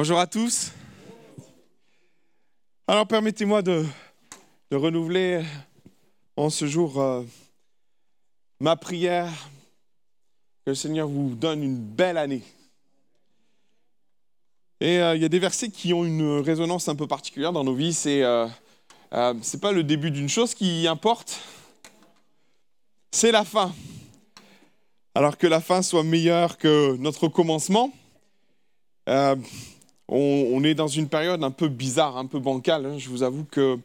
Bonjour à tous. Alors permettez-moi de, renouveler en ce jour euh, ma prière que le Seigneur vous donne une belle année. Et euh, il y a des versets qui ont une résonance un peu particulière dans nos vies. C'est euh, euh pas le début d'une chose qui importe, c'est la fin. Alors que la fin soit meilleure que notre commencement. On, est dans une période un peu bizarre, un peu bancale. Hein. Je vous avoue que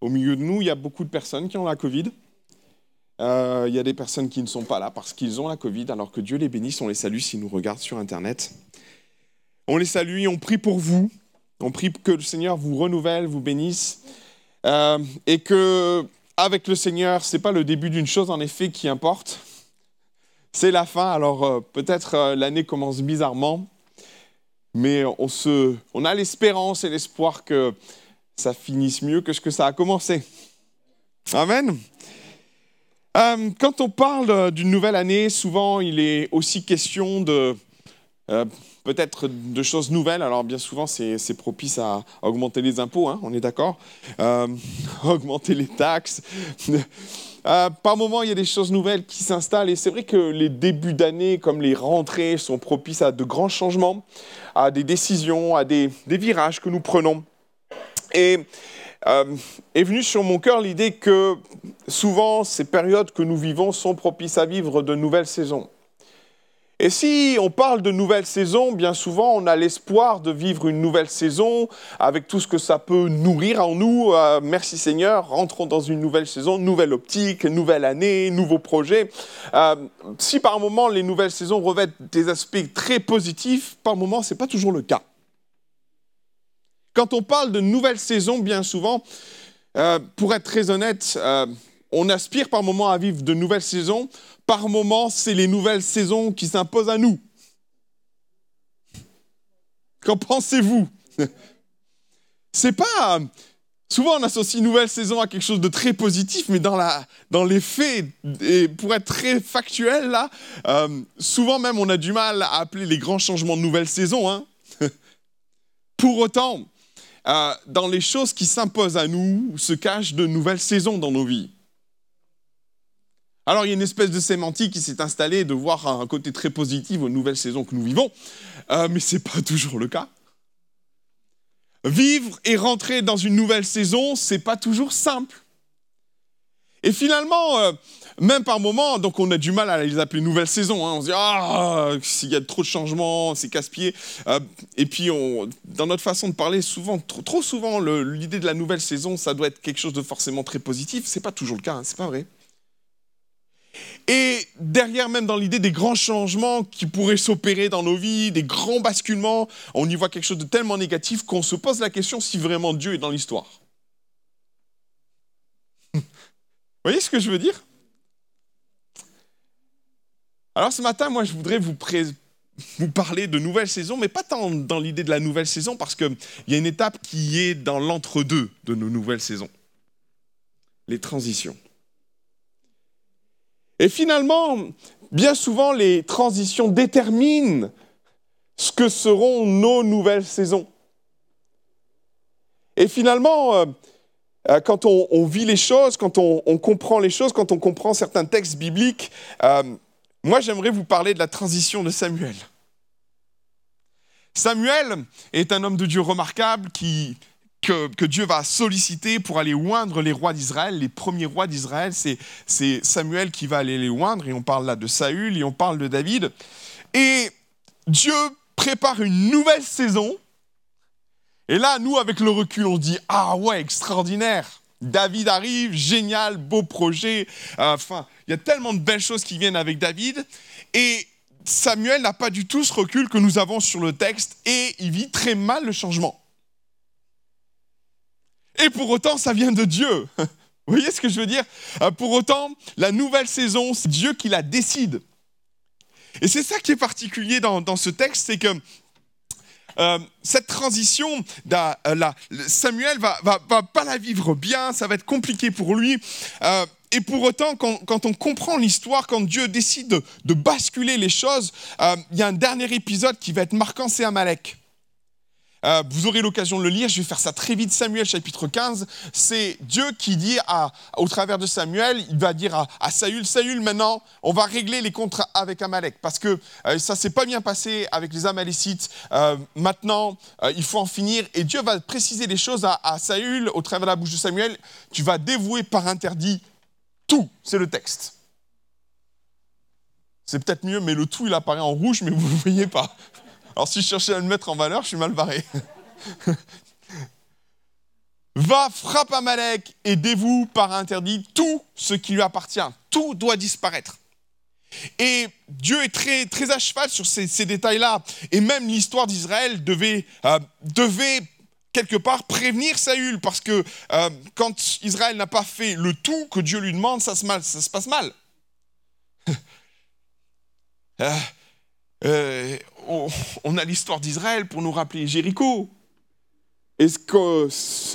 au milieu de nous, il y a beaucoup de personnes qui ont la Covid. Euh, il y a des personnes qui ne sont pas là parce qu'ils ont la Covid, alors que Dieu les bénisse, on les salue s'ils nous regardent sur Internet. On les salue, on prie pour vous, on prie que le Seigneur vous renouvelle, vous bénisse, euh, et que avec le Seigneur, c'est pas le début d'une chose en effet qui importe, c'est la fin. Alors euh, peut-être l'année commence bizarrement, mais on, se, on a l'espérance et l'espoir que ça finisse mieux que ce que ça a commencé. Amen. Euh, quand on parle d'une nouvelle année, souvent il est aussi question de euh, peut-être de choses nouvelles. Alors bien souvent c'est propice à augmenter les impôts, hein, on est d'accord euh, Augmenter les taxes. Par moment, il y a des choses nouvelles qui s'installent et c'est vrai que les débuts d'année, comme les rentrées, sont propices à de grands changements, à des décisions, à des, des virages que nous prenons. Et euh, est venue sur mon cœur l'idée que souvent ces périodes que nous vivons sont propices à vivre de nouvelles saisons. Et si on parle de nouvelles saisons, bien souvent on a l'espoir de vivre une nouvelle saison avec tout ce que ça peut nourrir en nous. Euh, merci Seigneur, rentrons dans une nouvelle saison, nouvelle optique, nouvelle année, nouveau projet. Euh, si par moment les nouvelles saisons revêtent des aspects très positifs, par moment c'est pas toujours le cas. Quand on parle de nouvelle saison, bien souvent, euh, pour être très honnête, on aspire par moments à vivre de nouvelles saisons. Par moments, c'est les nouvelles saisons qui s'imposent à nous. Qu'en pensez-vous? C'est pas. Souvent, on associe nouvelle saison à quelque chose de très positif, mais dans, la, dans les faits, et pour être très factuel, là, euh, souvent même, on a du mal à appeler les grands changements de nouvelle saison. Hein pour autant, euh, dans les choses qui s'imposent à nous se cachent de nouvelles saisons dans nos vies. Alors il y a une espèce de sémantique qui s'est installée de voir un côté très positif aux nouvelles saisons que nous vivons, euh, mais ce n'est pas toujours le cas. Vivre et rentrer dans une nouvelle saison, c'est pas toujours simple. Et finalement, euh, même par moments, donc on a du mal à les appeler nouvelles saisons. Hein. On se dit, ah, s'il y a trop de changements, c'est casse-pied. Euh, et puis, dans notre façon de parler, souvent, trop, souvent, l'idée de la nouvelle saison, ça doit être quelque chose de forcément très positif. C'est pas toujours le cas, hein, c'est pas vrai. Et derrière, même dans l'idée des grands changements qui pourraient s'opérer dans nos vies, des grands basculements, on y voit quelque chose de tellement négatif qu'on se pose la question si vraiment Dieu est dans l'histoire. Vous voyez ce que je veux dire? Alors ce matin, moi, je voudrais vous, vous parler de nouvelle saison, mais pas tant dans l'idée de la nouvelle saison, parce qu'il y a une étape qui est dans l'entre-deux de nos nouvelles saisons. Les transitions. Et finalement, bien souvent, les transitions déterminent ce que seront nos nouvelles saisons. Et finalement, euh, euh, quand on, vit les choses, quand on, comprend les choses, quand on comprend certains textes bibliques, euh, moi j'aimerais vous parler de la transition de Samuel. Samuel est un homme de Dieu remarquable qui, que, Dieu va solliciter pour aller oindre les rois d'Israël. Les premiers rois d'Israël, c'est Samuel qui va aller les oindre, et on parle là de Saül, et on parle de David. Et Dieu prépare une nouvelle saison et là, nous, avec le recul, on dit Ah ouais, extraordinaire David arrive, génial, beau projet. Enfin, il y a tellement de belles choses qui viennent avec David. Et Samuel n'a pas du tout ce recul que nous avons sur le texte et il vit très mal le changement. Et pour autant, ça vient de Dieu. Vous voyez ce que je veux dire? Euh, Pour autant, la nouvelle saison, c'est Dieu qui la décide. Et c'est ça qui est particulier dans, ce texte, c'est que euh, cette transition, euh, Samuel va, va, pas la vivre bien, ça va être compliqué pour lui. Et pour autant, quand, on comprend l'histoire, quand Dieu décide de, basculer les choses, il y a un dernier épisode qui va être marquant, c'est Amalek. Euh, vous aurez l'occasion de le lire, je vais faire ça très vite. Samuel chapitre 15, c'est Dieu qui dit à, au travers de Samuel, il va dire à, Saül, Saül maintenant, on va régler les comptes avec Amalek, parce que euh, ça s'est pas bien passé avec les Amalécites, euh, maintenant euh, il faut en finir, et Dieu va préciser les choses à, à Saül au travers de la bouche de Samuel, tu vas dévouer par interdit tout, c'est le texte. C'est peut-être mieux, mais le tout, il apparaît en rouge, mais vous ne voyez pas. Alors si je cherchais à le mettre en valeur, je suis mal barré. Va, frappe Amalek et dévoue par interdit tout ce qui lui appartient. Tout doit disparaître. Et Dieu est très, très à cheval sur ces, détails-là. Et même l'histoire d'Israël devait, euh, devait quelque part prévenir Saül, parce que euh, quand Israël n'a pas fait le tout que Dieu lui demande, ça se, mal, ça se passe mal. euh, on a l'histoire d'Israël pour nous rappeler Jéricho. Que,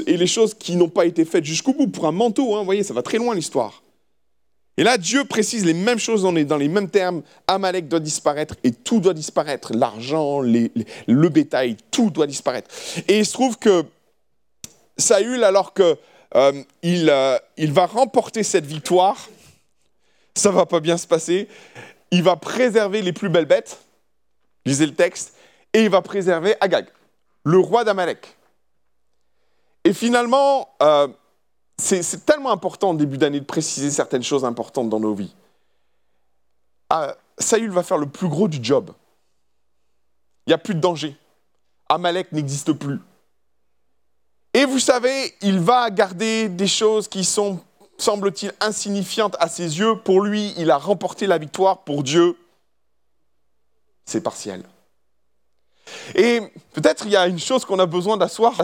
et les choses qui n'ont pas été faites jusqu'au bout pour un manteau, hein, voyez, ça va très loin l'histoire. Et là, Dieu précise les mêmes choses dans les, dans les mêmes termes. Amalek doit disparaître et tout doit disparaître. L'argent, le bétail, tout doit disparaître. Et il se trouve que Saül, alors qu'il euh, euh, va remporter cette victoire, ça va pas bien se passer. Il va préserver les plus belles bêtes, lisez le texte, et il va préserver Agag, le roi d'Amalek. Et finalement, euh, c'est tellement important au début d'année de préciser certaines choses importantes dans nos vies. Ah, Saül va faire le plus gros du job. Il n'y a plus de danger. Amalek n'existe plus. Et vous savez, il va garder des choses qui sont, semble-t-il, insignifiantes à ses yeux. Pour lui, il a remporté la victoire. Pour Dieu, c'est partiel. Et peut-être il y a une chose qu'on a besoin d'asseoir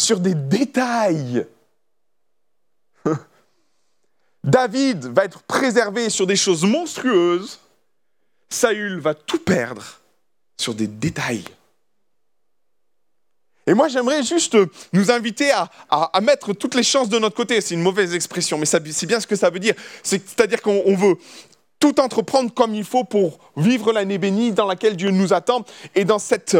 sur des détails. David va être préservé sur des choses monstrueuses. Saül va tout perdre sur des détails. Et moi, j'aimerais juste nous inviter à, à, mettre toutes les chances de notre côté. C'est une mauvaise expression, mais c'est bien ce que ça veut dire. C'est-à-dire qu'on veut tout entreprendre comme il faut pour vivre l'année bénie dans laquelle Dieu nous attend. Et dans cette,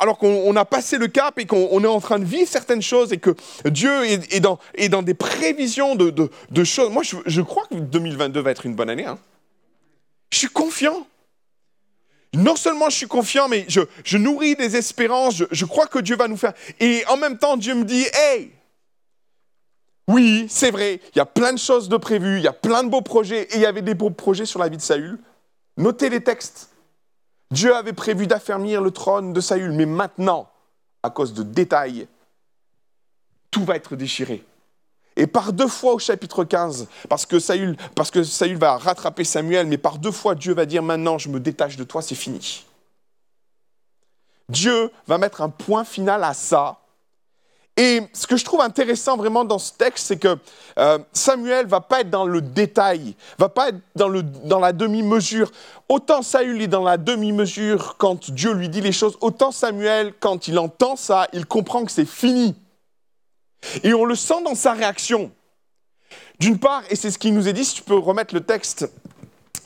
alors qu'on a passé le cap et qu'on est en train de vivre certaines choses et que Dieu est, dans, est dans, des prévisions de, de, choses. Moi, je, crois que 2022 va être une bonne année. Hein. Je suis confiant. Non seulement je suis confiant, mais je, je nourris des espérances. Je, je crois que Dieu va nous faire. Et en même temps, Dieu me dit, hey, oui, c'est vrai, il y a plein de choses de prévues, il y a plein de beaux projets, et il y avait des beaux projets sur la vie de Saül. Notez les textes. Dieu avait prévu d'affermir le trône de Saül, mais maintenant, à cause de détails, tout va être déchiré. Et par deux fois au chapitre 15, parce que Saül, parce que Saül va rattraper Samuel, mais par deux fois Dieu va dire maintenant je me détache de toi, c'est fini. Dieu va mettre un point final à ça et ce que je trouve intéressant vraiment dans ce texte, c'est que euh, Samuel va pas être dans le détail, va pas être dans, le, dans la demi-mesure. Autant Saül est dans la demi-mesure quand Dieu lui dit les choses, autant Samuel, quand il entend ça, il comprend que c'est fini. Et on le sent dans sa réaction. D'une part, et c'est ce qui nous est dit, si tu peux remettre le texte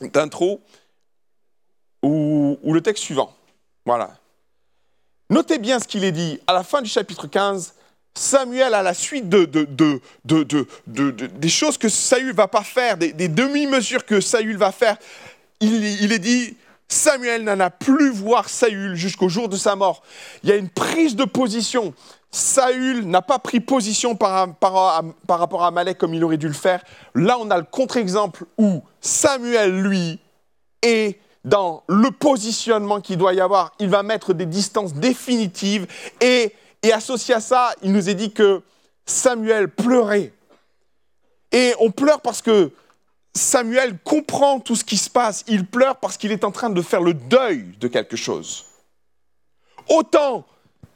d'intro, ou, ou le texte suivant. Voilà. Notez bien ce qu'il est dit à la fin du chapitre 15 Samuel, à la suite de, des choses que Saül va pas faire, des, demi-mesures que Saül va faire, il, est dit, Samuel n'en a plus voir Saül jusqu'au jour de sa mort. Il y a une prise de position. Saül n'a pas pris position par, par, par, rapport à Amalek comme il aurait dû le faire. Là, on a le contre-exemple où Samuel, lui, est dans le positionnement qu'il doit y avoir. Il va mettre des distances définitives et, et associé à ça, il nous est dit que Samuel pleurait. Et on pleure parce que Samuel comprend tout ce qui se passe. Il pleure parce qu'il est en train de faire le deuil de quelque chose. Autant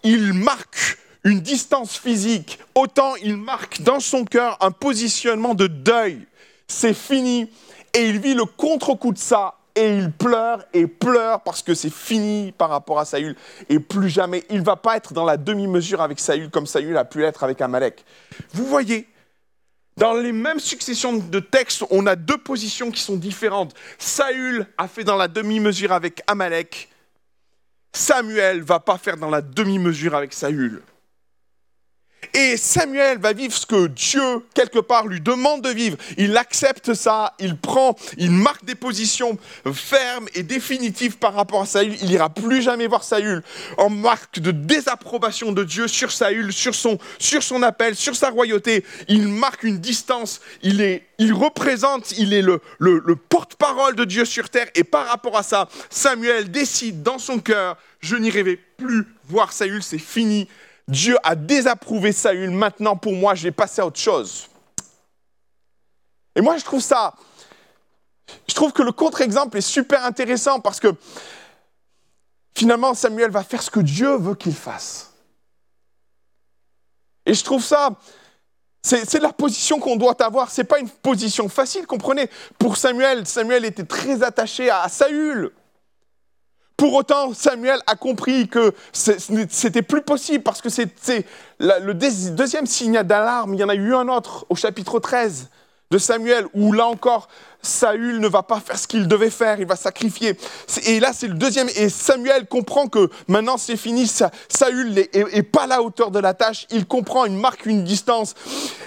il marque une distance physique, autant il marque dans son cœur un positionnement de deuil. C'est fini. Et il vit le contre-coup de ça. Et il pleure et pleure parce que c'est fini par rapport à Saül. Et plus jamais, il ne va pas être dans la demi-mesure avec Saül comme Saül a pu l'être avec Amalek. Vous voyez, dans les mêmes successions de textes, on a deux positions qui sont différentes. Saül a fait dans la demi-mesure avec Amalek. Samuel va pas faire dans la demi-mesure avec Saül. Et Samuel va vivre ce que Dieu, quelque part, lui demande de vivre. Il accepte ça, il prend, il marque des positions fermes et définitives par rapport à Saül. Il n'ira plus jamais voir Saül en marque de désapprobation de Dieu sur Saül, sur son, sur son appel, sur sa royauté. Il marque une distance, il, est, il représente, il est le, le, le porte-parole de Dieu sur terre. Et par rapport à ça, Samuel décide dans son cœur, je n'irai plus voir Saül, c'est fini Dieu a désapprouvé Saül, maintenant pour moi, je vais passer à autre chose. Et moi, je trouve ça, je trouve que le contre-exemple est super intéressant parce que finalement, Samuel va faire ce que Dieu veut qu'il fasse. Et je trouve ça, c'est la position qu'on doit avoir. C'est pas une position facile, comprenez? Pour Samuel, Samuel était très attaché à Saül. Pour autant, Samuel a compris que c'était plus possible parce que c'est le deuxième signe d'alarme. Il y en a eu un autre au chapitre 13 de Samuel où là encore, Saül ne va pas faire ce qu'il devait faire, il va sacrifier. Et là, c'est le deuxième. Et Samuel comprend que maintenant c'est fini. Saül n'est pas à la hauteur de la tâche. Il comprend, il marque une distance.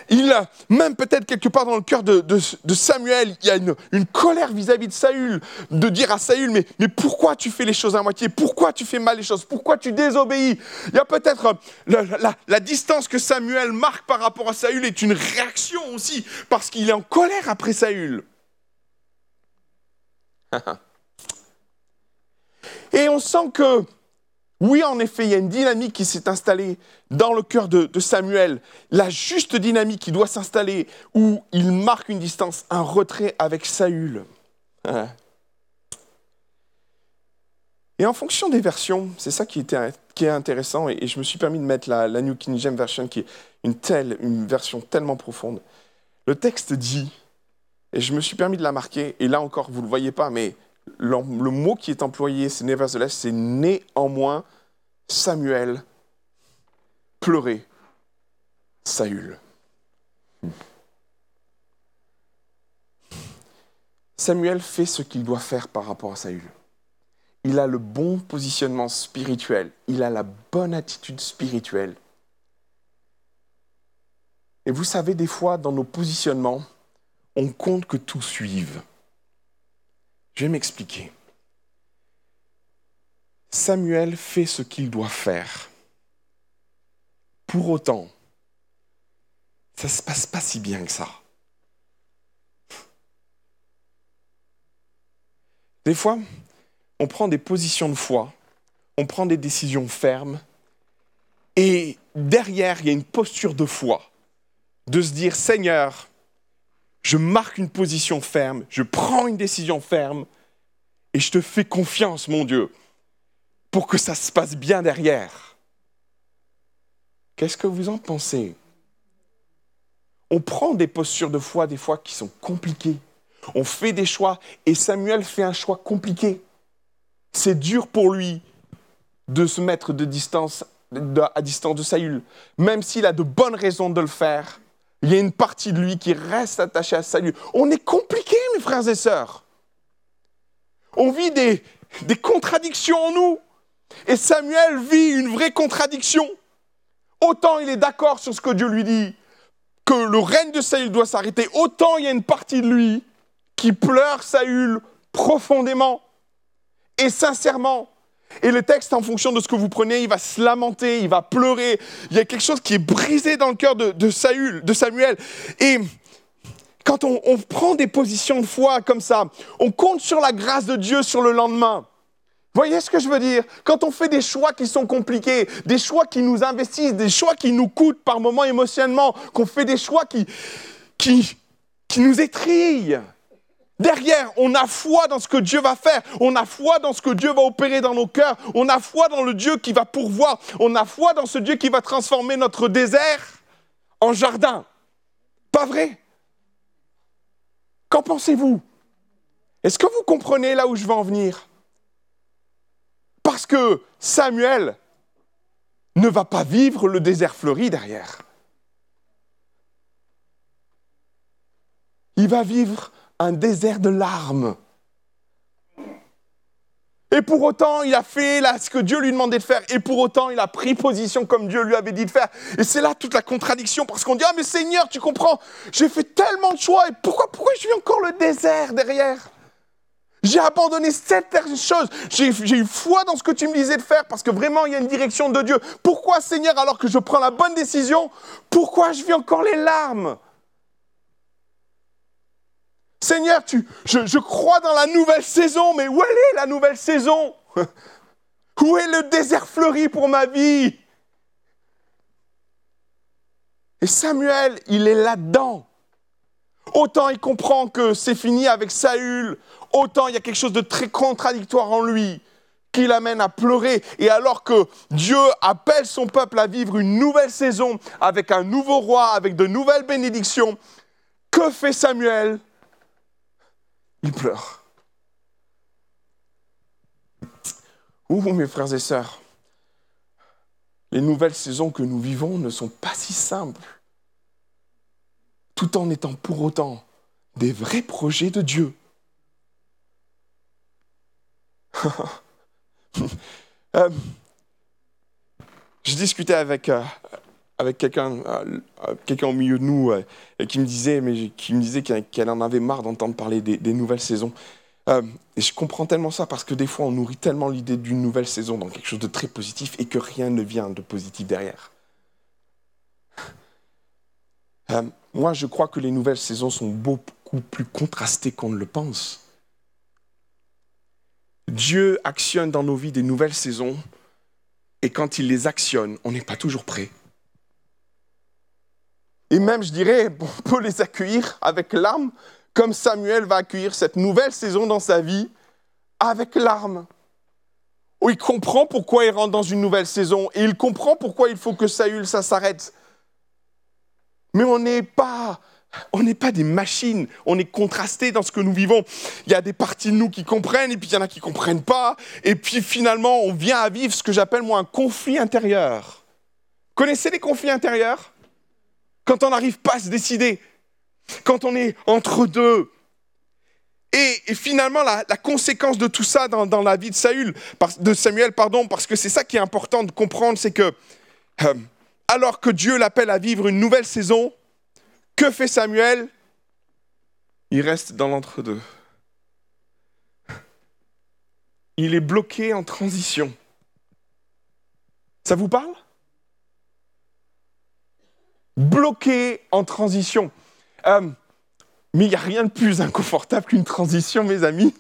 Il, même peut-être quelque part dans le cœur de, Samuel, il y a une, colère vis-à-vis de Saül, de dire à Saül, mais, mais pourquoi tu fais les choses à moitié? Pourquoi tu fais mal les choses? Pourquoi tu désobéis? Il y a peut-être la, la distance que Samuel marque par rapport à Saül est une réaction aussi, parce qu'il est en colère après Saül. Et on sent que, oui, en effet, il y a une dynamique qui s'est installée dans le cœur de, Samuel, la juste dynamique qui doit s'installer, où il marque une distance, un retrait avec Saül. Et en fonction des versions, c'est ça qui, est intéressant, et, je me suis permis de mettre la, la New King James Version, qui est une telle, une version tellement profonde. Le texte dit et je me suis permis de la marquer, et là encore, vous ne le voyez pas, mais le, mot qui est employé, c'est nevertheless, c'est néanmoins Samuel pleurait Saül. Samuel fait ce qu'il doit faire par rapport à Saül. Il a le bon positionnement spirituel, il a la bonne attitude spirituelle. Et vous savez, des fois, dans nos positionnements, on compte que tout suive. Je vais m'expliquer. Samuel fait ce qu'il doit faire. Pour autant, ça ne se passe pas si bien que ça. Des fois, on prend des positions de foi, on prend des décisions fermes, et derrière, il y a une posture de foi, de se dire, Seigneur, je marque une position ferme, je prends une décision ferme, et je te fais confiance, mon Dieu, pour que ça se passe bien derrière. Qu'est-ce que vous en pensez? On prend des postures de foi des fois qui sont compliquées. On fait des choix, et Samuel fait un choix compliqué. C'est dur pour lui de se mettre de distance, à distance de Saül, même s'il a de bonnes raisons de le faire. Il y a une partie de lui qui reste attachée à salut. On est compliqué, mes frères et sœurs. On vit des, des contradictions en nous. Et Samuel vit une vraie contradiction autant il est d'accord sur ce que Dieu lui dit, que le règne de Saül doit s'arrêter, autant il y a une partie de lui qui pleure Saül profondément et sincèrement. Et le texte, en fonction de ce que vous prenez, il va se lamenter, il va pleurer. Il y a quelque chose qui est brisé dans le cœur de, Saül, de Samuel. Et quand on, on, prend des positions de foi comme ça, on compte sur la grâce de Dieu sur le lendemain. Voyez ce que je veux dire? Quand on fait des choix qui sont compliqués, des choix qui nous investissent, des choix qui nous coûtent par moments émotionnellement, qu'on fait des choix qui, qui, qui nous étrillent, Derrière, on a foi dans ce que Dieu va faire. On a foi dans ce que Dieu va opérer dans nos cœurs. On a foi dans le Dieu qui va pourvoir. On a foi dans ce Dieu qui va transformer notre désert en jardin. Pas vrai? Qu'en pensez-vous? Est-ce que vous comprenez là où je veux en venir? Parce que Samuel ne va pas vivre le désert fleuri derrière. Il va vivre un désert de larmes. Et pour autant, il a fait ce que Dieu lui demandait de faire. Et pour autant, il a pris position comme Dieu lui avait dit de faire. Et c'est là toute la contradiction. Parce qu'on dit, ah mais Seigneur, tu comprends, j'ai fait tellement de choix. Et pourquoi, pourquoi je vis encore le désert derrière? J'ai abandonné cette choses. J'ai eu foi dans ce que tu me disais de faire. Parce que vraiment, il y a une direction de Dieu. Pourquoi, Seigneur, alors que je prends la bonne décision, pourquoi je vis encore les larmes? Seigneur, je, crois dans la nouvelle saison, mais où est la nouvelle saison? Où est le désert fleuri pour ma vie? Et Samuel, il est là-dedans. Autant il comprend que c'est fini avec Saül, autant il y a quelque chose de très contradictoire en lui qui l'amène à pleurer. Et alors que Dieu appelle son peuple à vivre une nouvelle saison avec un nouveau roi, avec de nouvelles bénédictions, que fait Samuel? Il pleure. Ouh, mes frères et sœurs, les nouvelles saisons que nous vivons ne sont pas si simples, tout en étant pour autant des vrais projets de Dieu. Euh, je discutais avec, euh, avec quelqu'un euh, quelqu'un au milieu de nous euh, qui me disait mais qui me disait qu'elle en avait marre d'entendre parler des, nouvelles saisons. Euh, et je comprends tellement ça parce que des fois on nourrit tellement l'idée d'une nouvelle saison dans quelque chose de très positif et que rien ne vient de positif derrière. moi je crois que les nouvelles saisons sont beaucoup plus contrastées qu'on ne le pense. Dieu actionne dans nos vies des nouvelles saisons et quand il les actionne, on n'est pas toujours prêt. Et même, je dirais, on peut les accueillir avec larmes, comme Samuel va accueillir cette nouvelle saison dans sa vie avec larmes. Il comprend pourquoi il rentre dans une nouvelle saison et il comprend pourquoi il faut que Saül, ça s'arrête. Mais on n'est pas, on n'est pas des machines, on est contrasté dans ce que nous vivons. Il y a des parties de nous qui comprennent et puis il y en a qui ne comprennent pas. Et puis finalement, on vient à vivre ce que j'appelle moi un conflit intérieur. Connaissez les conflits intérieurs? Quand on n'arrive pas à se décider, quand on est entre deux. Et, finalement, la, conséquence de tout ça dans, la vie de, Samuel, pardon, parce que c'est ça qui est important de comprendre, c'est que euh, alors que Dieu l'appelle à vivre une nouvelle saison, que fait Samuel? Il reste dans l'entre-deux. Il est bloqué en transition. Ça vous parle? Bloqué en transition. Euh, mais il n'y a rien de plus inconfortable qu'une transition, mes amis.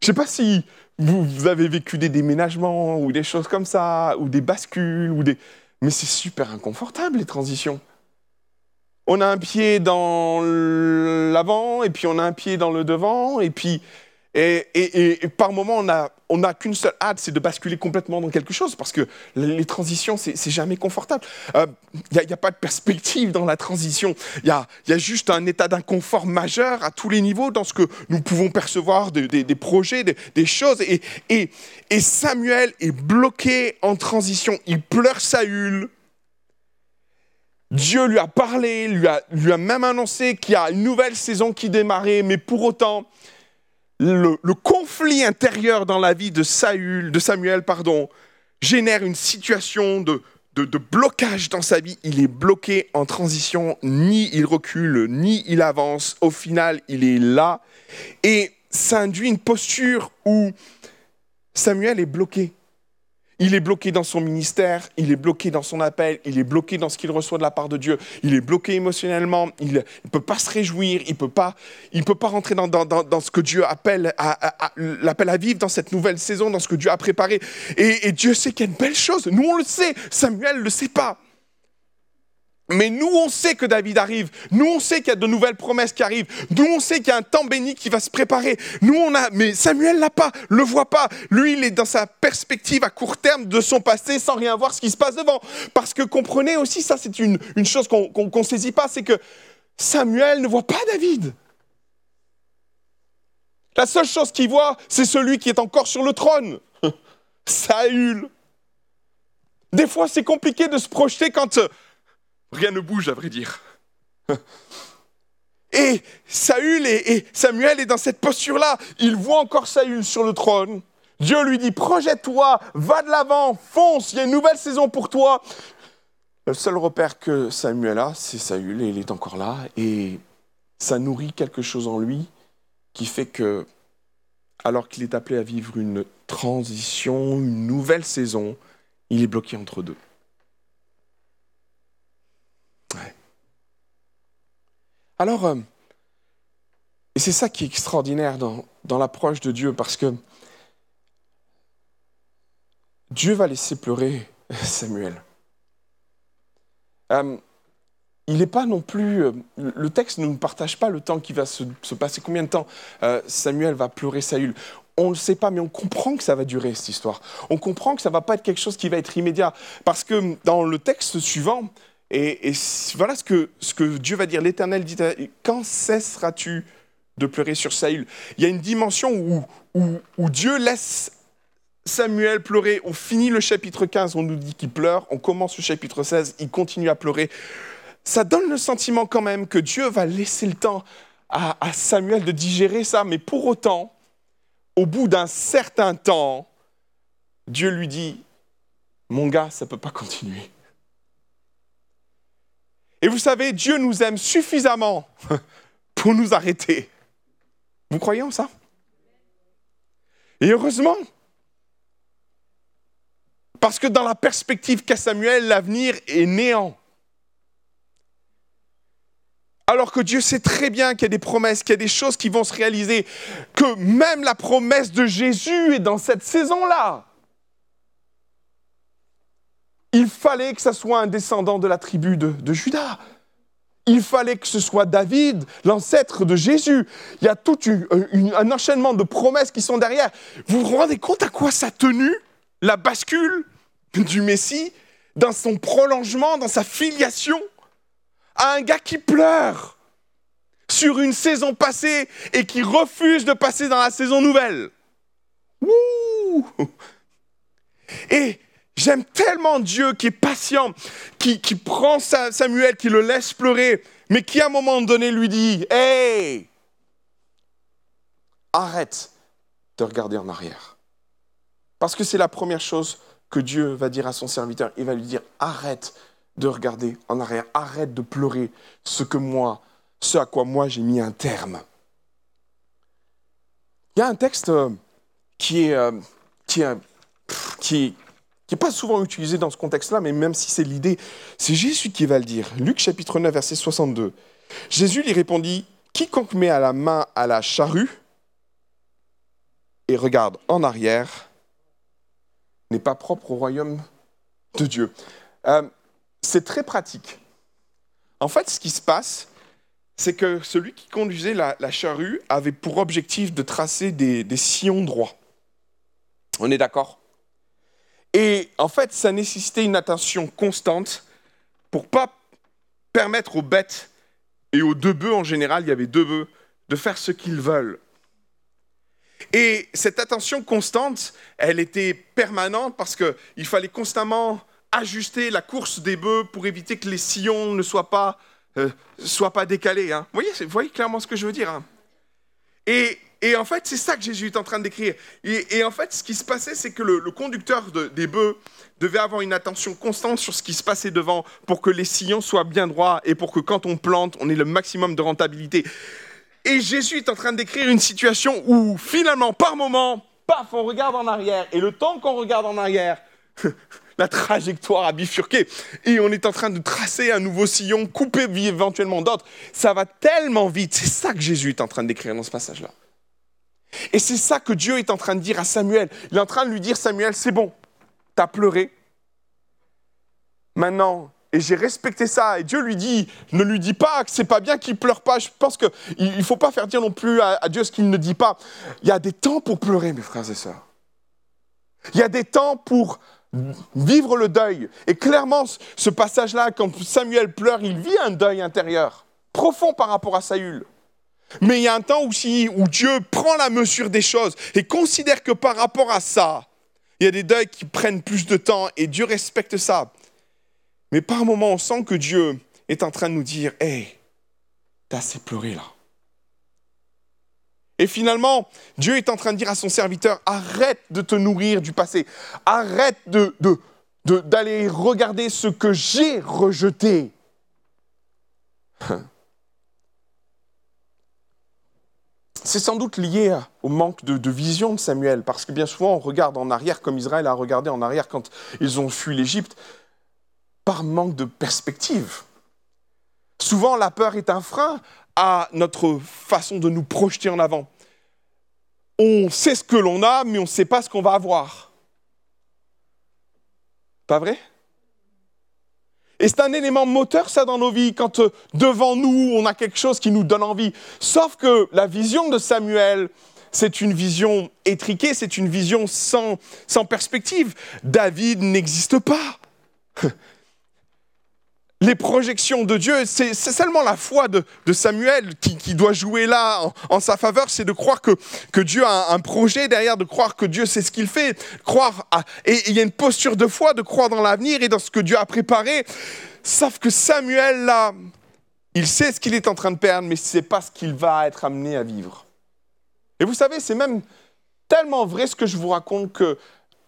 Je ne sais pas si vous, avez vécu des déménagements ou des choses comme ça, ou des bascules, ou des... mais c'est super inconfortable les transitions. On a un pied dans l'avant, et puis on a un pied dans le devant, et puis et, par moment, on n'a qu'une seule hâte, c'est de basculer complètement dans quelque chose, parce que les transitions, c'est jamais confortable. Il euh, n'y a, pas de perspective dans la transition. Il y a, juste un état d'inconfort majeur à tous les niveaux dans ce que nous pouvons percevoir des, projets, des, choses. Et, Samuel est bloqué en transition. Il pleure Saül. Dieu lui a parlé, lui a même annoncé qu'il y a une nouvelle saison qui démarrait, mais pour autant, le, conflit intérieur dans la vie de Saül, de Samuel, pardon, génère une situation de, de, de, blocage dans sa vie. Il est bloqué en transition, ni il recule, ni il avance. Au final, il est là. Et ça induit une posture où Samuel est bloqué. Il est bloqué dans son ministère, il est bloqué dans son appel, il est bloqué dans ce qu'il reçoit de la part de Dieu, il est bloqué émotionnellement, il ne peut pas se réjouir, il ne peut, pas, il peut pas rentrer dans, dans, dans, ce que Dieu appelle à, à vivre dans cette nouvelle saison, dans ce que Dieu a préparé. Et, et Dieu sait qu'il y a une belle chose, nous on le sait, Samuel ne le sait pas. Mais nous, on sait que David arrive. Nous, on sait qu'il y a de nouvelles promesses qui arrivent. Nous, on sait qu'il y a un temps béni qui va se préparer. Nous, on a, mais Samuel l'a pas, le voit pas. Lui, il est dans sa perspective à court terme de son passé sans rien voir ce qui se passe devant. Parce que comprenez aussi, ça, c'est une, une chose qu'on ne saisit pas, c'est que Samuel ne voit pas David. La seule chose qu'il voit, c'est celui qui est encore sur le trône. Saül. Des fois, c'est compliqué de se projeter quand Rien ne bouge, à vrai dire. Et Saül et, Samuel est dans cette posture-là. Il voit encore Saül sur le trône. Dieu lui dit, projette-toi, va de l'avant, fonce, il y a une nouvelle saison pour toi. Le seul repère que Samuel a, c'est Saül, et il est encore là, et ça nourrit quelque chose en lui qui fait que, alors qu'il est appelé à vivre une transition, une nouvelle saison, il est bloqué entre deux. Alors, euh, et c'est ça qui est extraordinaire dans, l'approche de Dieu, parce que Dieu va laisser pleurer Samuel. Euh, il n'est pas non plus. Euh, le texte ne nous partage pas le temps qui va se, passer. Combien de temps Samuel va pleurer Saül? On ne le sait pas, mais on comprend que ça va durer cette histoire. On comprend que ça ne va pas être quelque chose qui va être immédiat. Parce que dans le texte suivant, et, voilà ce que, ce que Dieu va dire. L'Éternel dit, quand cesseras-tu de pleurer sur Saül? Il y a une dimension où, où, Dieu laisse Samuel pleurer. On finit le chapitre 15, on nous dit qu'il pleure. On commence le chapitre 16, il continue à pleurer. Ça donne le sentiment quand même que Dieu va laisser le temps à, à Samuel de digérer ça. Mais pour autant, au bout d'un certain temps, Dieu lui dit, mon gars, ça ne peut pas continuer. Et vous savez, Dieu nous aime suffisamment pour nous arrêter. Vous croyez en ça? Et heureusement, parce que dans la perspective qu'a Samuel, l'avenir est néant. Alors que Dieu sait très bien qu'il y a des promesses, qu'il y a des choses qui vont se réaliser, que même la promesse de Jésus est dans cette saison-là. Il fallait que ce soit un descendant de la tribu de, Judas. Il fallait que ce soit David, l'ancêtre de Jésus. Il y a tout un enchaînement de promesses qui sont derrière. Vous vous rendez compte à quoi ça a tenu la bascule du Messie dans son prolongement, dans sa filiation? À un gars qui pleure sur une saison passée et qui refuse de passer dans la saison nouvelle. Ouh et J'aime tellement Dieu qui est patient, qui, prend Samuel, qui le laisse pleurer, mais qui à un moment donné lui dit, Hey, arrête de regarder en arrière. Parce que c'est la première chose que Dieu va dire à son serviteur. Il va lui dire, arrête de regarder en arrière, arrête de pleurer ce que moi, ce à quoi moi j'ai mis un terme. Il y a un texte euh, qui est, euh, qui qui, qui n'est pas souvent utilisé dans ce contexte-là, mais même si c'est l'idée, c'est Jésus qui va le dire. Luc chapitre 9, verset 62. Jésus lui répondit, Quiconque met à la main à la charrue et regarde en arrière n'est pas propre au royaume de Dieu. Euh, c'est très pratique. En fait, ce qui se passe, c'est que celui qui conduisait la, charrue avait pour objectif de tracer des sillons droits. On est d'accord? Et en fait, ça nécessitait une attention constante pour pas permettre aux bêtes et aux deux bœufs en général, il y avait deux bœufs, de faire ce qu'ils veulent. Et cette attention constante, elle était permanente parce qu'il fallait constamment ajuster la course des bœufs pour éviter que les sillons ne soient pas, euh, soient pas décalés. Hein. Vous, voyez, clairement ce que je veux dire hein. Et et en fait, c'est ça que Jésus est en train d'écrire. Et, en fait, ce qui se passait, c'est que le, conducteur des bœufs devait avoir une attention constante sur ce qui se passait devant pour que les sillons soient bien droits et pour que quand on plante, on ait le maximum de rentabilité. Et Jésus est en train d'écrire une situation où finalement, par moment, paf, on regarde en arrière. Et le temps qu'on regarde en arrière, la trajectoire a bifurqué et on est en train de tracer un nouveau sillon, couper éventuellement d'autres. Ça va tellement vite. C'est ça que Jésus est en train d'écrire dans ce passage-là. Et c'est ça que Dieu est en train de dire à Samuel. Il est en train de lui dire, Samuel, c'est bon, t'as pleuré. Maintenant, et j'ai respecté ça. Et Dieu lui dit, ne lui dis pas que c'est pas bien qu'il pleure pas. Je pense qu'il ne faut pas faire dire non plus à, à Dieu ce qu'il ne dit pas. Il y a des temps pour pleurer, mes frères et sœurs. Il y a des temps pour vivre le deuil. Et clairement, ce passage-là, quand Samuel pleure, il vit un deuil intérieur, profond par rapport à Saül. Mais il y a un temps aussi où Dieu prend la mesure des choses et considère que par rapport à ça, il y a des deuils qui prennent plus de temps et Dieu respecte ça. Mais par moments, on sent que Dieu est en train de nous dire Hé, t'as assez pleuré là. Et finalement, Dieu est en train de dire à son serviteur Arrête de te nourrir du passé. Arrête de, d'aller regarder ce que j'ai rejeté. C'est sans doute lié au manque de, vision de Samuel, parce que bien souvent on regarde en arrière comme Israël a regardé en arrière quand ils ont fui l'Égypte, par manque de perspective. Souvent la peur est un frein à notre façon de nous projeter en avant. On sait ce que l'on a, mais on ne sait pas ce qu'on va avoir. Pas vrai? Et c'est un élément moteur, ça, dans nos vies, quand euh, devant nous, on a quelque chose qui nous donne envie. Sauf que la vision de Samuel, c'est une vision étriquée, c'est une vision sans, sans perspective. David n'existe pas. les projections de Dieu, c'est seulement la foi de, Samuel qui, doit jouer là en, sa faveur, c'est de croire que, Dieu a un projet derrière, de croire que Dieu sait ce qu'il fait, croire et il y a une posture de foi, de croire dans l'avenir et dans ce que Dieu a préparé. Sauf que Samuel, là, il sait ce qu'il est en train de perdre, mais ce n'est pas ce qu'il va être amené à vivre. Et vous savez, c'est même tellement vrai ce que je vous raconte que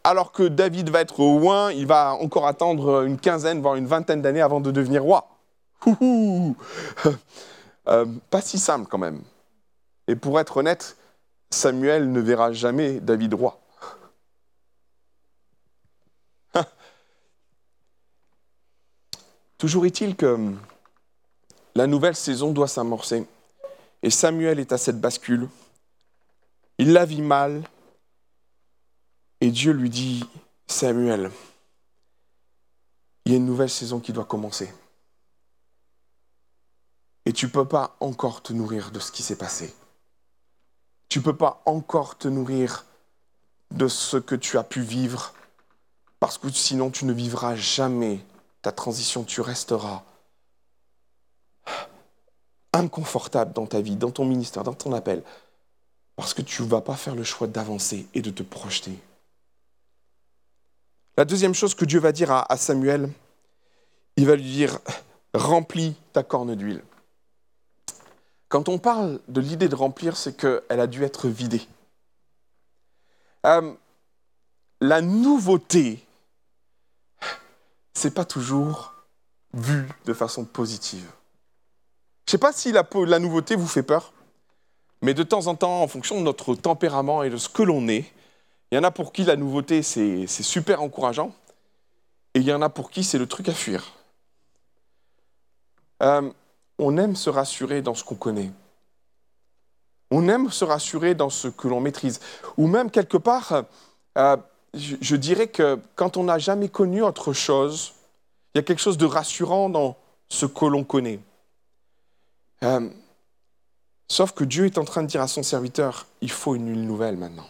alors que David va être roi, il va encore attendre une quinzaine, voire une vingtaine d'années avant de devenir roi. Euh, pas si simple quand même. Et pour être honnête, Samuel ne verra jamais David roi. Toujours est-il que la nouvelle saison doit s'amorcer. Et Samuel est à cette bascule. Il la vit mal, et Dieu lui dit, Samuel, il y a une nouvelle saison qui doit commencer. Et tu ne peux pas encore te nourrir de ce qui s'est passé. Tu ne peux pas encore te nourrir de ce que tu as pu vivre, parce que sinon tu ne vivras jamais ta transition, tu resteras inconfortable dans ta vie, dans ton ministère, dans ton appel, parce que tu ne vas pas faire le choix d'avancer et de te projeter. La deuxième chose que Dieu va dire à, Samuel, il va lui dire, remplis ta corne d'huile. Quand on parle de l'idée de remplir, c'est qu'elle a dû être vidée. Euh, la nouveauté, c'est pas toujours vu de façon positive. Je ne sais pas si la, la nouveauté vous fait peur, mais de temps en temps, en fonction de notre tempérament et de ce que l'on est, il y en a pour qui la nouveauté, c'est super encourageant, et il y en a pour qui c'est le truc à fuir. Euh, on aime se rassurer dans ce qu'on connaît. On aime se rassurer dans ce que l'on maîtrise. Ou même quelque part, euh, je, dirais que quand on n'a jamais connu autre chose, il y a quelque chose de rassurant dans ce que l'on connaît. Euh, sauf que Dieu est en train de dire à son serviteur, il faut une nouvelle maintenant.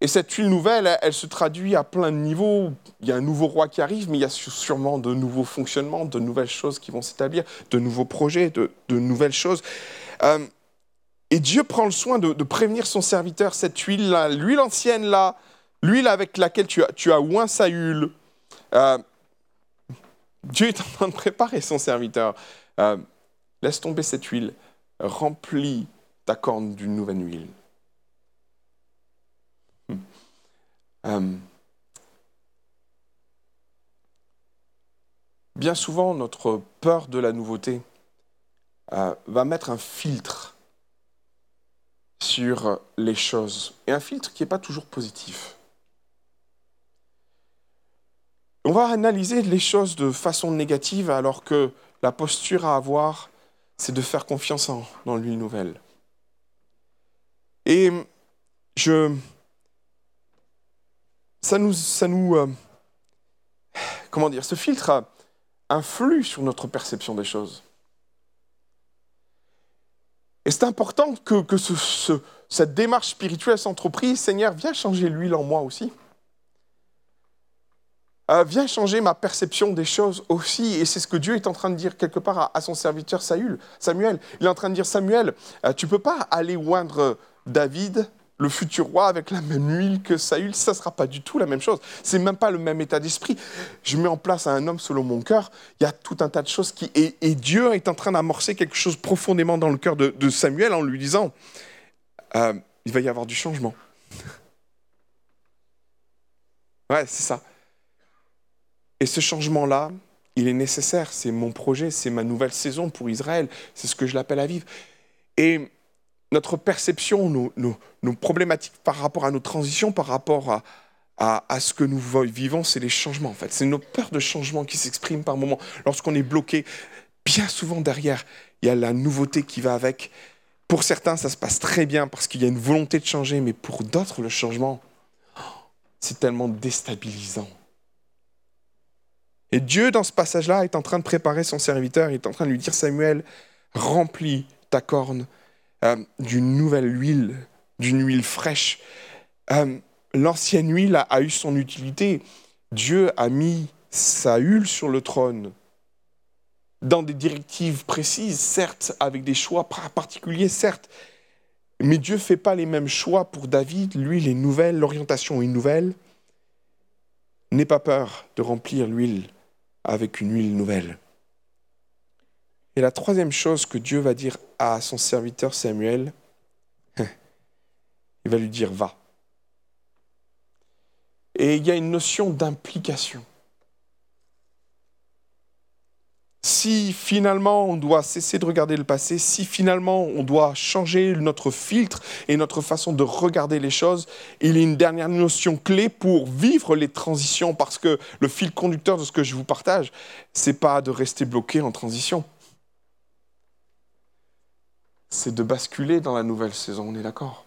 Et cette huile nouvelle, elle, se traduit à plein de niveaux. Il y a un nouveau roi qui arrive, mais il y a sûrement de nouveaux fonctionnements, de nouvelles choses qui vont s'établir, de nouveaux projets, de, nouvelles choses. Euh, et Dieu prend le soin de, prévenir son serviteur, cette huile-là, l'huile ancienne là, l'huile avec laquelle tu as, tu as Saül. Euh, Dieu est en train de préparer son serviteur. Euh, laisse tomber cette huile, remplis ta corne d'une nouvelle huile. Euh, bien souvent, notre peur de la nouveauté euh, va mettre un filtre sur les choses, et un filtre qui n'est pas toujours positif. On va analyser les choses de façon négative alors que la posture à avoir, c'est de faire confiance en, dans nouvelle. Et je, ça nous, ça nous, euh, comment dire, ce filtre influe sur notre perception des choses. Et c'est important que, que ce, cette démarche spirituelle s'entreprise. Seigneur, viens changer l'huile en moi aussi. Euh, viens changer ma perception des choses aussi. Et c'est ce que Dieu est en train de dire quelque part à, son serviteur Samuel. Il est en train de dire, Samuel, euh, tu peux pas aller oindre David, le futur roi, avec la même huile que Saül. Ça ne sera pas du tout la même chose. C'est même pas le même état d'esprit. Je mets en place un homme selon mon cœur. Il y a tout un tas de choses qui... Et, Dieu est en train d'amorcer quelque chose profondément dans le cœur de, Samuel en lui disant, euh, il va y avoir du changement. Ouais, c'est ça. Et ce changement-là, il est nécessaire. C'est mon projet, c'est ma nouvelle saison pour Israël. C'est ce que je l'appelle à vivre. Et notre perception, nos, problématiques par rapport à nos transitions, par rapport à, à, ce que nous vivons, c'est les changements en fait. C'est nos peurs de changement qui s'expriment par moments. Lorsqu'on est bloqué, bien souvent derrière, il y a la nouveauté qui va avec. Pour certains, ça se passe très bien parce qu'il y a une volonté de changer, mais pour d'autres, le changement, c'est tellement déstabilisant. Et Dieu, dans ce passage-là, est en train de préparer son serviteur, il est en train de lui dire, Samuel, remplis ta corne euh, d'une nouvelle huile, d'une huile fraîche. Euh, l'ancienne huile a, a, eu son utilité. Dieu a mis sa huile sur le trône dans des directives précises, certes, avec des choix particuliers, certes. Mais Dieu ne fait pas les mêmes choix pour David. L'huile est nouvelle, l'orientation est nouvelle. N'aie pas peur de remplir l'huile avec une huile nouvelle. Et la troisième chose que Dieu va dire à son serviteur Samuel, il va lui dire va. Et il y a une notion d'implication. si finalement on doit cesser de regarder le passé, si finalement on doit changer notre filtre et notre façon de regarder les choses, il y a une dernière notion clé pour vivre les transitions, parce que le fil conducteur de ce que je vous partage, c'est pas de rester bloqué en transition. C'est de basculer dans la nouvelle saison, on est d'accord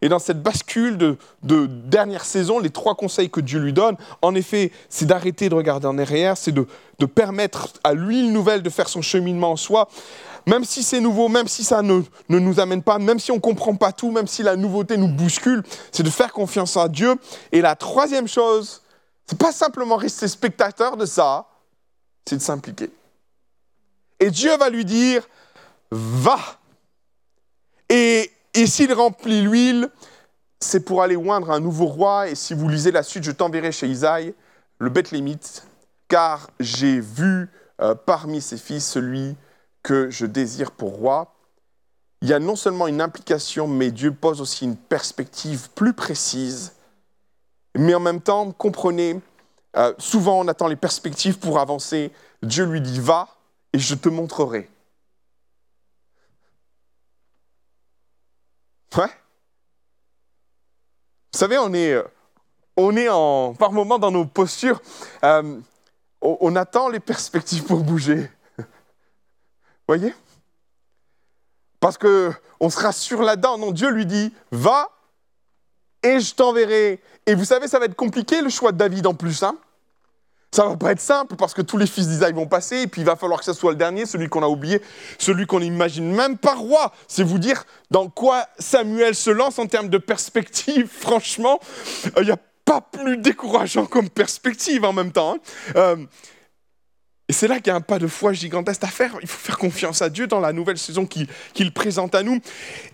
et dans cette bascule de, dernière saison, les trois conseils que Dieu lui donne, en effet, c'est d'arrêter de regarder en arrière, c'est de, permettre à l'huile nouvelle de faire son cheminement en soi, même si c'est nouveau, même si ça ne, nous amène pas, même si on ne comprend pas tout, même si la nouveauté nous bouscule, c'est de faire confiance à Dieu. Et la troisième chose, c'est pas simplement rester spectateur de ça, c'est de s'impliquer. Et Dieu va lui dire, va. Et s'il remplit l'huile, c'est pour aller oindre un nouveau roi. Et si vous lisez la suite, je t'enverrai chez Isaïe, le Bethlémite, car j'ai vu euh, parmi ses fils celui que je désire pour roi. Il y a non seulement une implication, mais Dieu pose aussi une perspective plus précise. Mais en même temps, comprenez, euh, souvent on attend les perspectives pour avancer. Dieu lui dit, va et je te montrerai. Ouais. Vous savez, on est, on est en, par moments dans nos postures, euh, on, attend les perspectives pour bouger. Voyez? Parce que on se rassure là-dedans. Non, Dieu lui dit, va et je t'enverrai. Et vous savez, ça va être compliqué le choix de David en plus. Hein ça va pas être simple parce que tous les fils d'Isaïe vont passer et puis il va falloir que ce soit le dernier, celui qu'on a oublié, celui qu'on n'imagine même pas roi. C'est vous dire dans quoi Samuel se lance en termes de perspective. Franchement, il n'y a pas plus décourageant comme perspective en même temps. Hein. Euh, et c'est là qu'il y a un pas de foi gigantesque à faire. Il faut faire confiance à Dieu dans la nouvelle saison qu'il présente à nous.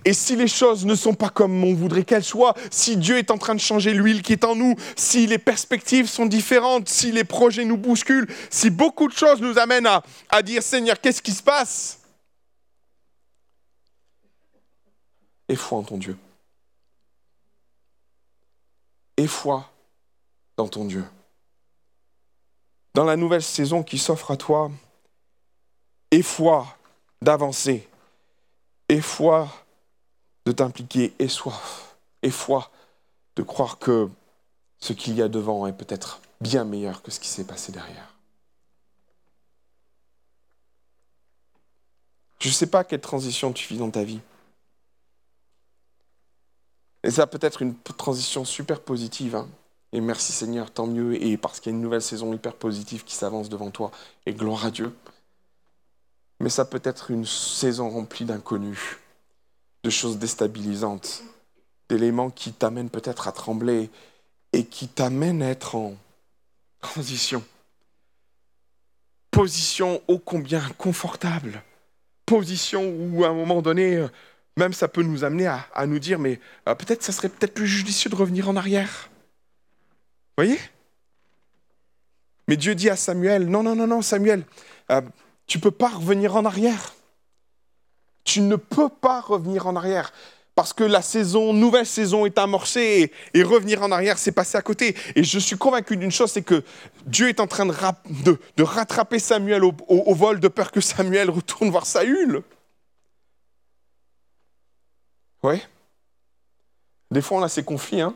Et si les choses ne sont pas comme on voudrait qu'elles soient, si Dieu est en train de changer l'huile qui est en nous, si les perspectives sont différentes, si les projets nous bousculent, si beaucoup de choses nous amènent à, à dire Seigneur, qu'est-ce qui se passe? Aie foi en ton Dieu. Aie foi dans ton Dieu. Dans la nouvelle saison qui s'offre à toi, aie foi d'avancer, aie foi de t'impliquer, aie soif, aie foi de croire que ce qu'il y a devant est peut-être bien meilleur que ce qui s'est passé derrière. Je ne sais pas quelle transition tu vis dans ta vie. Et ça peut être une transition super positive. Hein. Et merci Seigneur, tant mieux. Et parce qu'il y a une nouvelle saison hyper positive qui s'avance devant toi. Et gloire à Dieu. Mais ça peut être une saison remplie d'inconnus, de choses déstabilisantes, d'éléments qui t'amènent peut-être à trembler et qui t'amènent à être en transition. Position ô combien confortable. Position où à un moment donné, même ça peut nous amener à, nous dire, mais euh, peut-être ça serait peut-être plus judicieux de revenir en arrière. Voyez? Mais Dieu dit à Samuel, non, non, non, non, Samuel, euh, tu ne peux pas revenir en arrière. Tu ne peux pas revenir en arrière. Parce que la saison, nouvelle saison est amorcée et, revenir en arrière, c'est passer à côté. Et je suis convaincu d'une chose, c'est que Dieu est en train de, rattraper Samuel au, vol de peur que Samuel retourne voir Saül. Oui. Des fois, on a ces conflits. Hein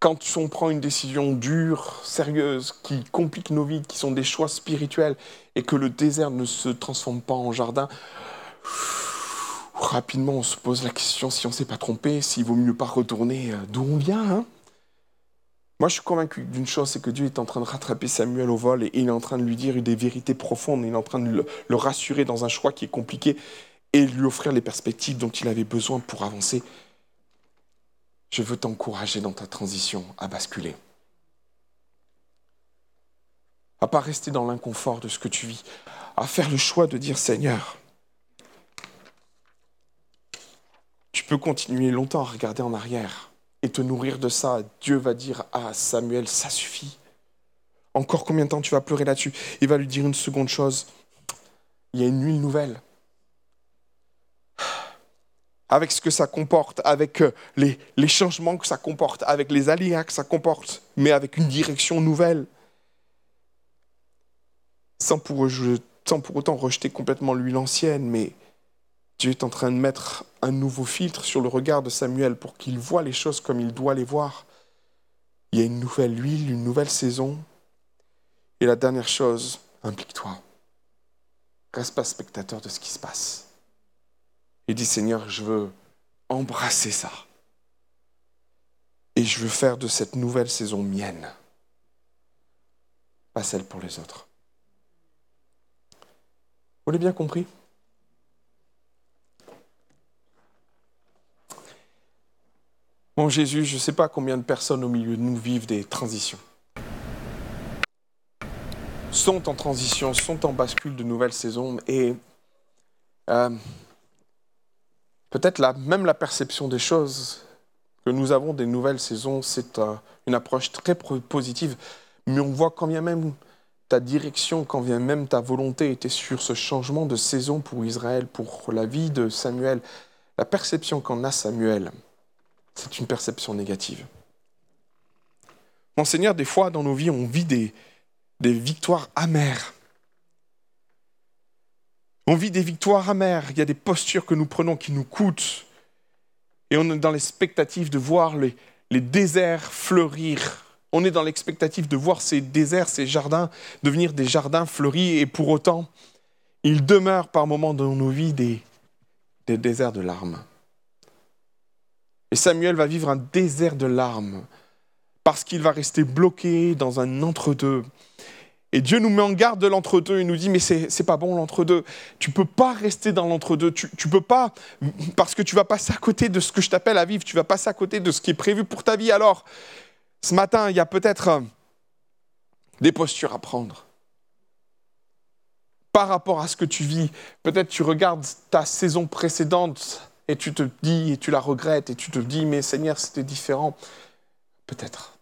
quand on prend une décision dure, sérieuse, qui complique nos vies, qui sont des choix spirituels, et que le désert ne se transforme pas en jardin, rapidement on se pose la question si on ne s'est pas trompé, s'il vaut mieux pas retourner euh, d'où on vient. Hein Moi je suis convaincu d'une chose, c'est que Dieu est en train de rattraper Samuel au vol et il est en train de lui dire des vérités profondes, il est en train de le rassurer dans un choix qui est compliqué et lui offrir les perspectives dont il avait besoin pour avancer je veux t'encourager dans ta transition à basculer. À pas rester dans l'inconfort de ce que tu vis, à faire le choix de dire Seigneur, tu peux continuer longtemps à regarder en arrière et te nourrir de ça. Dieu va dire à Samuel, ça suffit. Encore combien de temps tu vas pleurer là-dessus? Il va lui dire une seconde chose. Il y a une huile nouvelle avec ce que ça comporte, avec euh, les, changements que ça comporte, avec les aléas que ça comporte, mais avec une direction nouvelle. Sans pour, sans pour autant rejeter complètement l'huile ancienne, mais Dieu est en train de mettre un nouveau filtre sur le regard de Samuel pour qu'il voit les choses comme il doit les voir. Il y a une nouvelle huile, une nouvelle saison. Et la dernière chose, implique-toi. Reste pas spectateur de ce qui se passe et dit Seigneur, je veux embrasser ça. Et je veux faire de cette nouvelle saison mienne, pas celle pour les autres. Vous l'avez bien compris? Mon Jésus, je ne sais pas combien de personnes au milieu de nous vivent des transitions. Sont en transition, sont en bascule de nouvelles saisons et euh, peut-être même la perception des choses que nous avons des nouvelles saisons, c'est une approche très positive, mais on voit quand bien même ta direction, quand bien même ta volonté était sur ce changement de saison pour Israël, pour la vie de Samuel. La perception qu'en a Samuel, c'est une perception négative. Mon Seigneur, des fois dans nos vies, on vit des victoires amères. On vit des victoires amères, il y a des postures que nous prenons qui nous coûtent. Et on est dans l'expectative de voir les, déserts fleurir. On est dans l'expectative de voir ces déserts, ces jardins devenir des jardins fleuris. Et pour autant, il demeure par moments dans nos vies des déserts de larmes. Et Samuel va vivre un désert de larmes parce qu'il va rester bloqué dans un entre-deux. Et Dieu nous met en garde de l'entre-deux. Il nous dit, mais c'est, pas bon l'entre-deux. Tu peux pas rester dans l'entre-deux. Tu, tu peux pas, parce que tu vas passer à côté de ce que je t'appelle à vivre. Tu vas passer à côté de ce qui est prévu pour ta vie. Alors, ce matin, il y a peut-être euh, des postures à prendre. Par rapport à ce que tu vis, peut-être tu regardes ta saison précédente et tu te dis, et tu la regrettes, et tu te dis, mais Seigneur, c'était différent. Peut-être.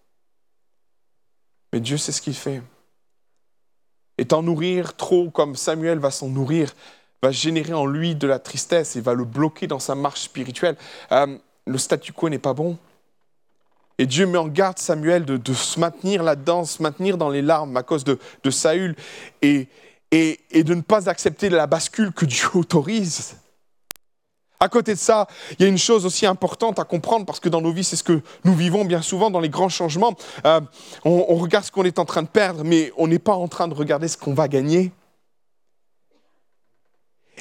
Mais Dieu sait ce qu'il fait et t'en nourrir trop comme Samuel va s'en nourrir, va générer en lui de la tristesse et va le bloquer dans sa marche spirituelle. Euh, le statu quo n'est pas bon. Et Dieu met en garde Samuel de, se maintenir là-dedans, se maintenir dans les larmes à cause de, Saül et, et, et de ne pas accepter la bascule que Dieu autorise. À côté de ça, il y a une chose aussi importante à comprendre parce que dans nos vies, c'est ce que nous vivons bien souvent dans les grands changements. Euh, on, on regarde ce qu'on est en train de perdre, mais on n'est pas en train de regarder ce qu'on va gagner.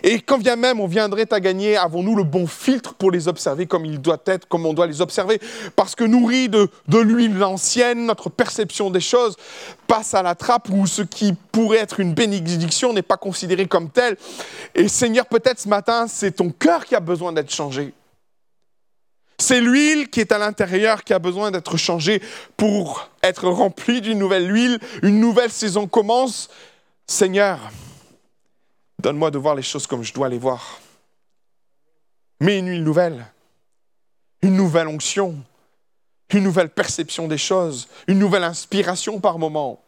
Et quand bien même on viendrait à gagner, avons-nous le bon filtre pour les observer comme il doit être, comme on doit les observer? Parce que nourri de, de l'huile ancienne, notre perception des choses passe à la trappe où ce qui pourrait être une bénédiction n'est pas considéré comme tel. Et Seigneur, peut-être ce matin, c'est ton cœur qui a besoin d'être changé. C'est l'huile qui est à l'intérieur qui a besoin d'être changée pour être remplie d'une nouvelle huile. Une nouvelle saison commence. Seigneur, Donne-moi de voir les choses comme je dois les voir. Mais une huile nouvelle, une nouvelle onction, une nouvelle perception des choses, une nouvelle inspiration par moment.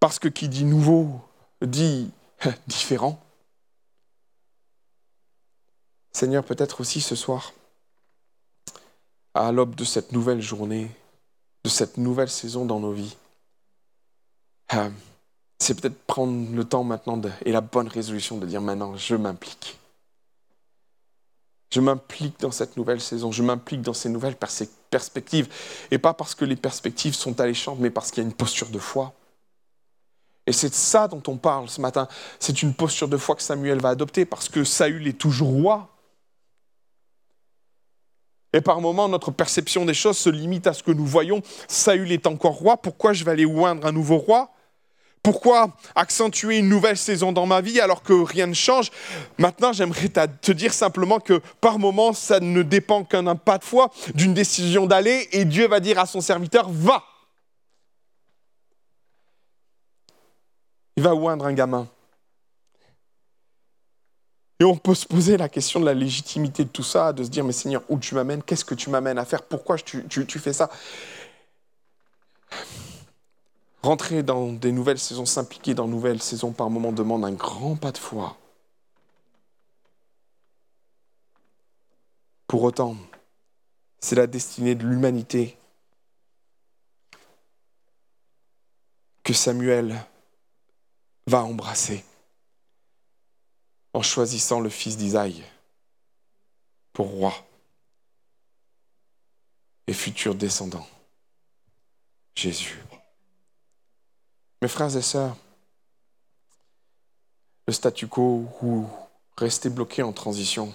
Parce que qui dit nouveau dit différent. Seigneur, peut-être aussi ce soir, à l'aube de cette nouvelle journée, de cette nouvelle saison dans nos vies, euh, c'est peut-être prendre le temps maintenant et la bonne résolution de dire maintenant, je m'implique. Je m'implique dans cette nouvelle saison, je m'implique dans ces nouvelles perspectives. Et pas parce que les perspectives sont alléchantes, mais parce qu'il y a une posture de foi. Et c'est de ça dont on parle ce matin. C'est une posture de foi que Samuel va adopter parce que Saül est toujours roi. Et par moments, notre perception des choses se limite à ce que nous voyons. Saül est encore roi. Pourquoi je vais aller oindre un nouveau roi? Pourquoi accentuer une nouvelle saison dans ma vie alors que rien ne change? Maintenant, j'aimerais te dire simplement que par moments, ça ne dépend qu'un pas de foi, d'une décision d'aller, et Dieu va dire à son serviteur, va. Il va oindre un gamin. Et on peut se poser la question de la légitimité de tout ça, de se dire, mais Seigneur, où tu m'amènes? Qu'est-ce que tu m'amènes à faire? Pourquoi tu fais ça? Rentrer dans des nouvelles saisons, s'impliquer dans de nouvelles saisons par moment demande un grand pas de foi. Pour autant, c'est la destinée de l'humanité que Samuel va embrasser en choisissant le fils d'Isaïe pour roi et futur descendant, Jésus. Mes frères et sœurs, le statu quo ou rester bloqué en transition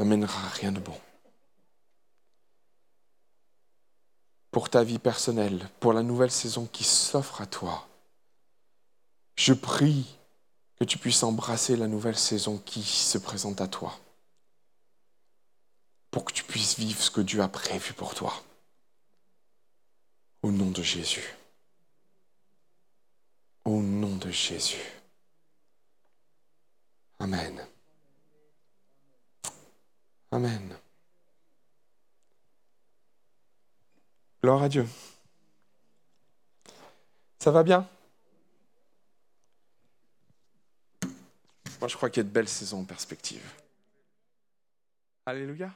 n'amènera rien de bon. Pour ta vie personnelle, pour la nouvelle saison qui s'offre à toi, je prie que tu puisses embrasser la nouvelle saison qui se présente à toi, pour que tu puisses vivre ce que Dieu a prévu pour toi. Au nom de Jésus. Au nom de Jésus. Amen. Amen. Gloire à Dieu. Ça va bien? Moi, je crois qu'il y a de belles saisons en perspective. Alléluia.